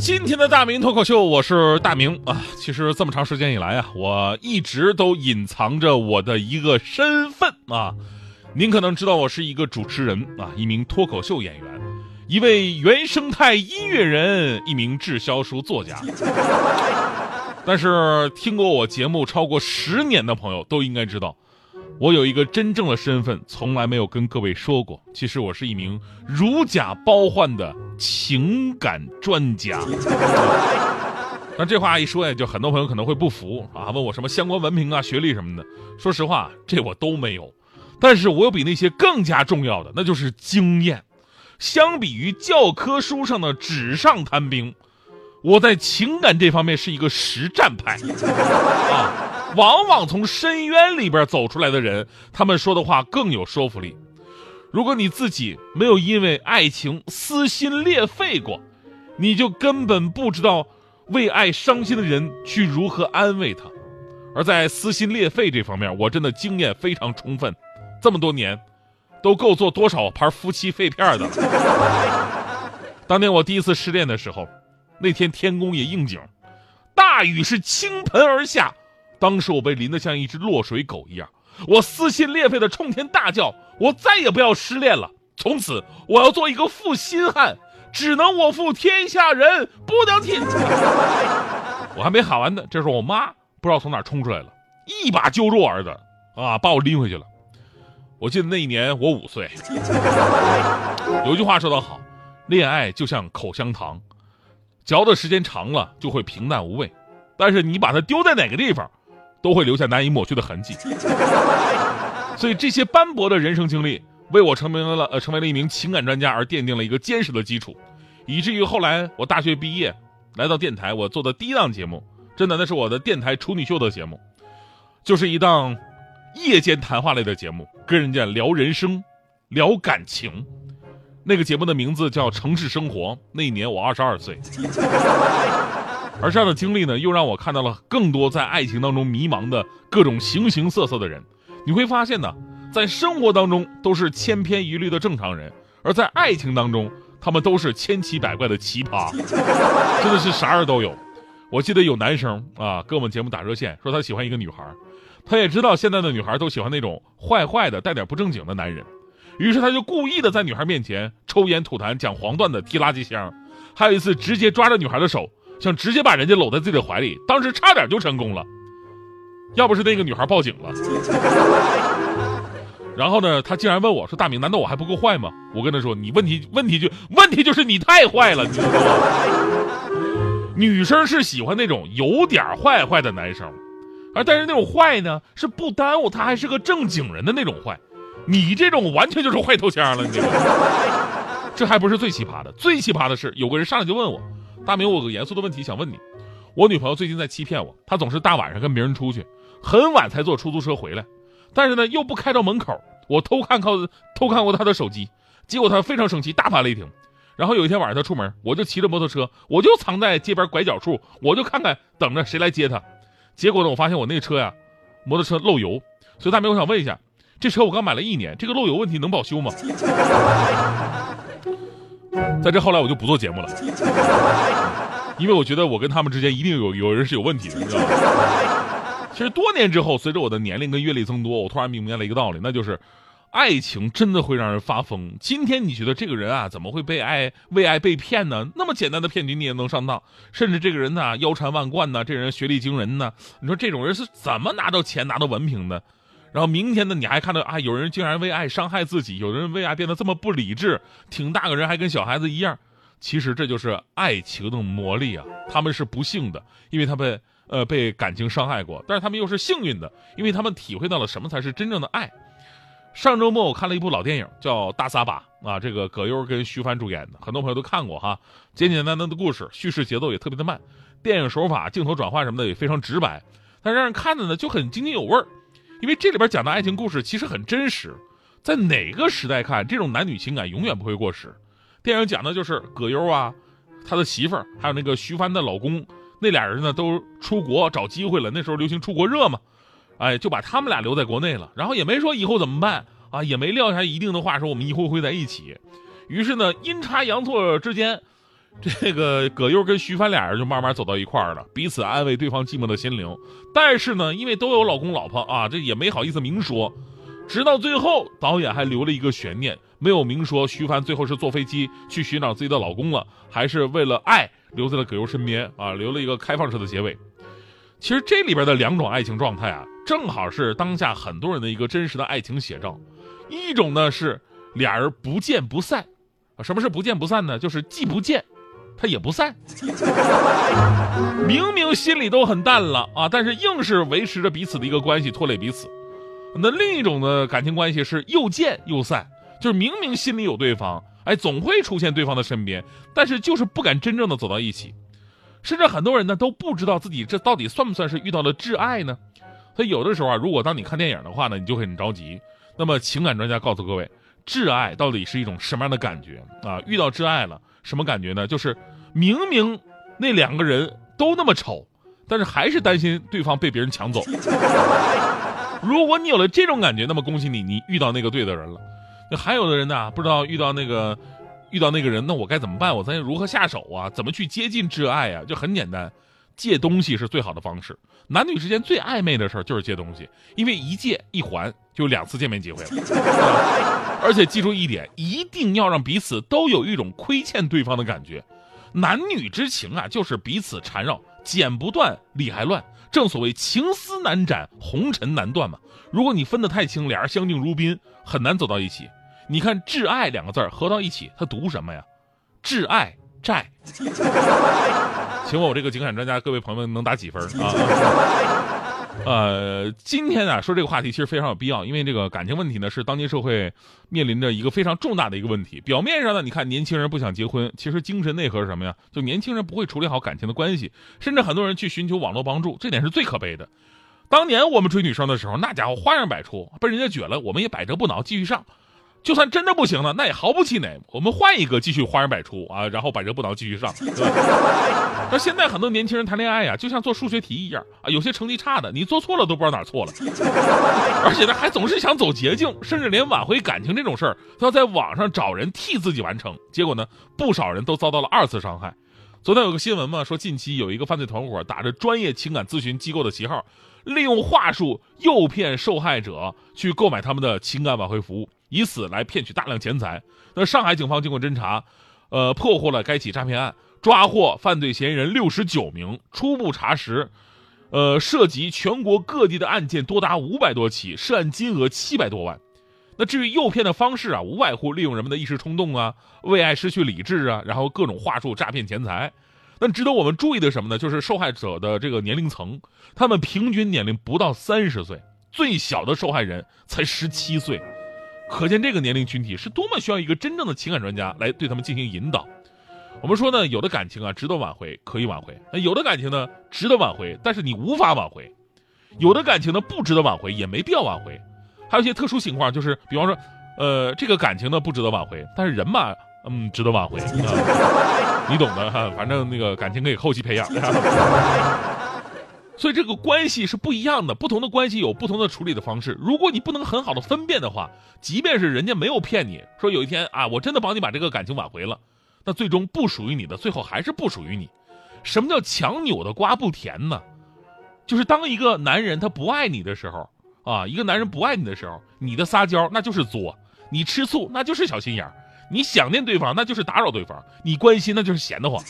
今天的大明脱口秀，我是大明啊。其实这么长时间以来啊，我一直都隐藏着我的一个身份啊。您可能知道我是一个主持人啊，一名脱口秀演员，一位原生态音乐人，一名滞销书作家。但是听过我节目超过十年的朋友都应该知道。我有一个真正的身份，从来没有跟各位说过。其实我是一名如假包换的情感专家。那这话一说呀，就很多朋友可能会不服啊，问我什么相关文凭啊、学历什么的。说实话，这我都没有。但是我有比那些更加重要的，那就是经验。相比于教科书上的纸上谈兵，我在情感这方面是一个实战派啊。往往从深渊里边走出来的人，他们说的话更有说服力。如果你自己没有因为爱情撕心裂肺过，你就根本不知道为爱伤心的人去如何安慰他。而在撕心裂肺这方面，我真的经验非常充分，这么多年，都够做多少盘夫妻肺片的。当年我第一次失恋的时候，那天天公也应景，大雨是倾盆而下。当时我被淋得像一只落水狗一样，我撕心裂肺的冲天大叫：“我再也不要失恋了！从此我要做一个负心汉，只能我负天下人，不能替。”我还没喊完呢，这时候我妈不知道从哪冲出来了，一把揪住我儿子，啊，把我拎回去了。我记得那一年我五岁，有句话说得好：“恋爱就像口香糖，嚼的时间长了就会平淡无味，但是你把它丢在哪个地方。”都会留下难以抹去的痕迹，所以这些斑驳的人生经历为我成为了呃成为了一名情感专家而奠定了一个坚实的基础，以至于后来我大学毕业来到电台，我做的第一档节目，真的那是我的电台处女秀的节目，就是一档夜间谈话类的节目，跟人家聊人生，聊感情，那个节目的名字叫《城市生活》，那一年我二十二岁。而这样的经历呢，又让我看到了更多在爱情当中迷茫的各种形形色色的人。你会发现呢，在生活当中都是千篇一律的正常人，而在爱情当中，他们都是千奇百怪的奇葩，真的是啥人都有。我记得有男生啊，跟我们节目打热线，说他喜欢一个女孩，他也知道现在的女孩都喜欢那种坏坏的、带点不正经的男人，于是他就故意的在女孩面前抽烟吐痰、讲黄段子、踢垃圾箱，还有一次直接抓着女孩的手。想直接把人家搂在自己的怀里，当时差点就成功了，要不是那个女孩报警了。然后呢，他竟然问我说：“大明，难道我还不够坏吗？”我跟他说：“你问题问题就问题就是你太坏了，你知道吗？女生是喜欢那种有点坏坏的男生，而但是那种坏呢，是不耽误他还是个正经人的那种坏。你这种完全就是坏头枪了，你知道吗？这还不是最奇葩的，最奇葩的是有个人上来就问我。”大明，我有个严肃的问题想问你。我女朋友最近在欺骗我，她总是大晚上跟别人出去，很晚才坐出租车回来，但是呢又不开到门口。我偷看靠偷看过她的手机，结果她非常生气，大发雷霆。然后有一天晚上她出门，我就骑着摩托车，我就藏在街边拐角处，我就看看等着谁来接她。结果呢，我发现我那个车呀，摩托车漏油。所以大明，我想问一下，这车我刚买了一年，这个漏油问题能保修吗？在这后来我就不做节目了，因为我觉得我跟他们之间一定有有人是有问题的，你知道吗？其实多年之后，随着我的年龄跟阅历增多，我突然明白了一个道理，那就是爱情真的会让人发疯。今天你觉得这个人啊，怎么会被爱为爱被骗呢？那么简单的骗局你也能上当，甚至这个人呢腰缠万贯呢，这人学历惊人呢，你说这种人是怎么拿到钱拿到文凭的？然后明天呢，你还看到啊，有人竟然为爱伤害自己，有人为爱变得这么不理智，挺大个人还跟小孩子一样。其实这就是爱情的魔力啊！他们是不幸的，因为他们呃被感情伤害过，但是他们又是幸运的，因为他们体会到了什么才是真正的爱。上周末我看了一部老电影，叫《大撒把》啊，这个葛优跟徐帆主演的，很多朋友都看过哈。简简单单的故事，叙事节奏也特别的慢，电影手法、镜头转换什么的也非常直白，但让人看的呢就很津津有味儿。因为这里边讲的爱情故事其实很真实，在哪个时代看，这种男女情感永远不会过时。电影讲的就是葛优啊，他的媳妇儿，还有那个徐帆的老公，那俩人呢都出国找机会了。那时候流行出国热嘛，哎，就把他们俩留在国内了，然后也没说以后怎么办啊，也没撂下一定的话说我们以后会在一起。于是呢，阴差阳错之间，这个葛优跟徐帆俩人就慢慢走到一块儿了，彼此安慰对方寂寞的心灵。但是呢，因为都有老公老婆啊，这也没好意思明说。直到最后，导演还留了一个悬念，没有明说徐帆最后是坐飞机去寻找自己的老公了，还是为了爱留在了葛优身边啊，留了一个开放式的结尾。其实这里边的两种爱情状态啊，正好是当下很多人的一个真实的爱情写照。一种呢是俩人不见不散。啊什么是不见不散呢？就是既不见，他也不散。明明心里都很淡了啊，但是硬是维持着彼此的一个关系，拖累彼此。那另一种的感情关系是又见又散，就是明明心里有对方，哎，总会出现对方的身边，但是就是不敢真正的走到一起。甚至很多人呢都不知道自己这到底算不算是遇到了挚爱呢？所以有的时候啊，如果当你看电影的话呢，你就很着急。那么情感专家告诉各位。挚爱到底是一种什么样的感觉啊？遇到挚爱了，什么感觉呢？就是明明那两个人都那么丑，但是还是担心对方被别人抢走。如果你有了这种感觉，那么恭喜你，你遇到那个对的人了。那还有的人呢，不知道遇到那个遇到那个人，那我该怎么办？我咱如何下手啊？怎么去接近挚爱啊？就很简单，借东西是最好的方式。男女之间最暧昧的事儿就是借东西，因为一借一还就两次见面机会了。而且记住一点，一定要让彼此都有一种亏欠对方的感觉。男女之情啊，就是彼此缠绕，剪不断，理还乱。正所谓情丝难斩，红尘难断嘛。如果你分得太清，俩人相敬如宾，很难走到一起。你看“挚爱”两个字合到一起，它读什么呀？挚爱债。请问我这个情感专家，各位朋友们能打几分啊？呃，今天啊说这个话题其实非常有必要，因为这个感情问题呢是当今社会面临着一个非常重大的一个问题。表面上呢，你看年轻人不想结婚，其实精神内核是什么呀？就年轻人不会处理好感情的关系，甚至很多人去寻求网络帮助，这点是最可悲的。当年我们追女生的时候，那家伙花样百出，被人家撅了，我们也百折不挠，继续上。就算真的不行了，那也毫不气馁。我们换一个继续花样百出啊，然后百折不挠继续上。那现在很多年轻人谈恋爱呀，就像做数学题一样啊，有些成绩差的，你做错了都不知道哪错了。而且呢，还总是想走捷径，甚至连挽回感情这种事儿，都要在网上找人替自己完成。结果呢，不少人都遭到了二次伤害。昨天有个新闻嘛，说近期有一个犯罪团伙打着专业情感咨询机构的旗号，利用话术诱骗受害者去购买他们的情感挽回服务。以此来骗取大量钱财。那上海警方经过侦查，呃，破获了该起诈骗案，抓获犯罪嫌疑人六十九名。初步查实，呃，涉及全国各地的案件多达五百多起，涉案金额七百多万。那至于诱骗的方式啊，无外乎利用人们的一时冲动啊，为爱失去理智啊，然后各种话术诈骗钱财。那值得我们注意的什么呢？就是受害者的这个年龄层，他们平均年龄不到三十岁，最小的受害人才十七岁。可见这个年龄群体是多么需要一个真正的情感专家来对他们进行引导。我们说呢，有的感情啊值得挽回，可以挽回；那有的感情呢值得挽回，但是你无法挽回；有的感情呢不值得挽回，也没必要挽回。还有一些特殊情况，就是比方说，呃，这个感情呢不值得挽回，但是人嘛，嗯，值得挽回，你懂的哈。反正那个感情可以后期培养。所以这个关系是不一样的，不同的关系有不同的处理的方式。如果你不能很好的分辨的话，即便是人家没有骗你说有一天啊，我真的帮你把这个感情挽回了，那最终不属于你的，最后还是不属于你。什么叫强扭的瓜不甜呢？就是当一个男人他不爱你的时候啊，一个男人不爱你的时候，你的撒娇那就是作，你吃醋那就是小心眼，你想念对方那就是打扰对方，你关心那就是闲得慌。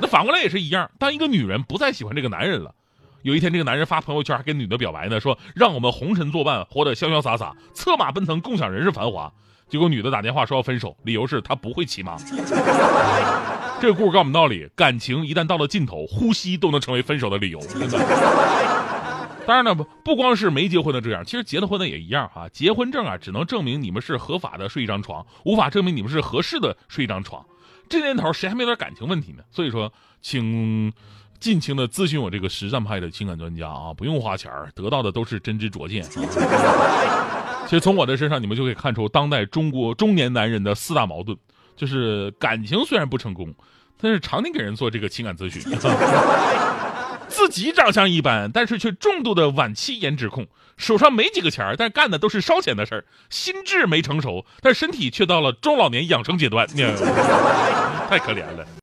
那反过来也是一样，当一个女人不再喜欢这个男人了，有一天这个男人发朋友圈还跟女的表白呢，说让我们红尘作伴，活得潇潇洒洒，策马奔腾，共享人世繁华。结果女的打电话说要分手，理由是她不会骑马。这个故事告诉我们道理：感情一旦到了尽头，呼吸都能成为分手的理由。当然呢，不不光是没结婚的这样，其实结了婚的也一样哈。结婚证啊，只能证明你们是合法的睡一张床，无法证明你们是合适的睡一张床。这年头谁还没有点感情问题呢？所以说，请尽情的咨询我这个实战派的情感专家啊，不用花钱，得到的都是真知灼见。其实从我的身上，你们就可以看出当代中国中年男人的四大矛盾，就是感情虽然不成功，但是常年给人做这个情感咨询。自己长相一般，但是却重度的晚期颜值控，手上没几个钱儿，但干的都是烧钱的事儿，心智没成熟，但身体却到了中老年养生阶段，太可怜了。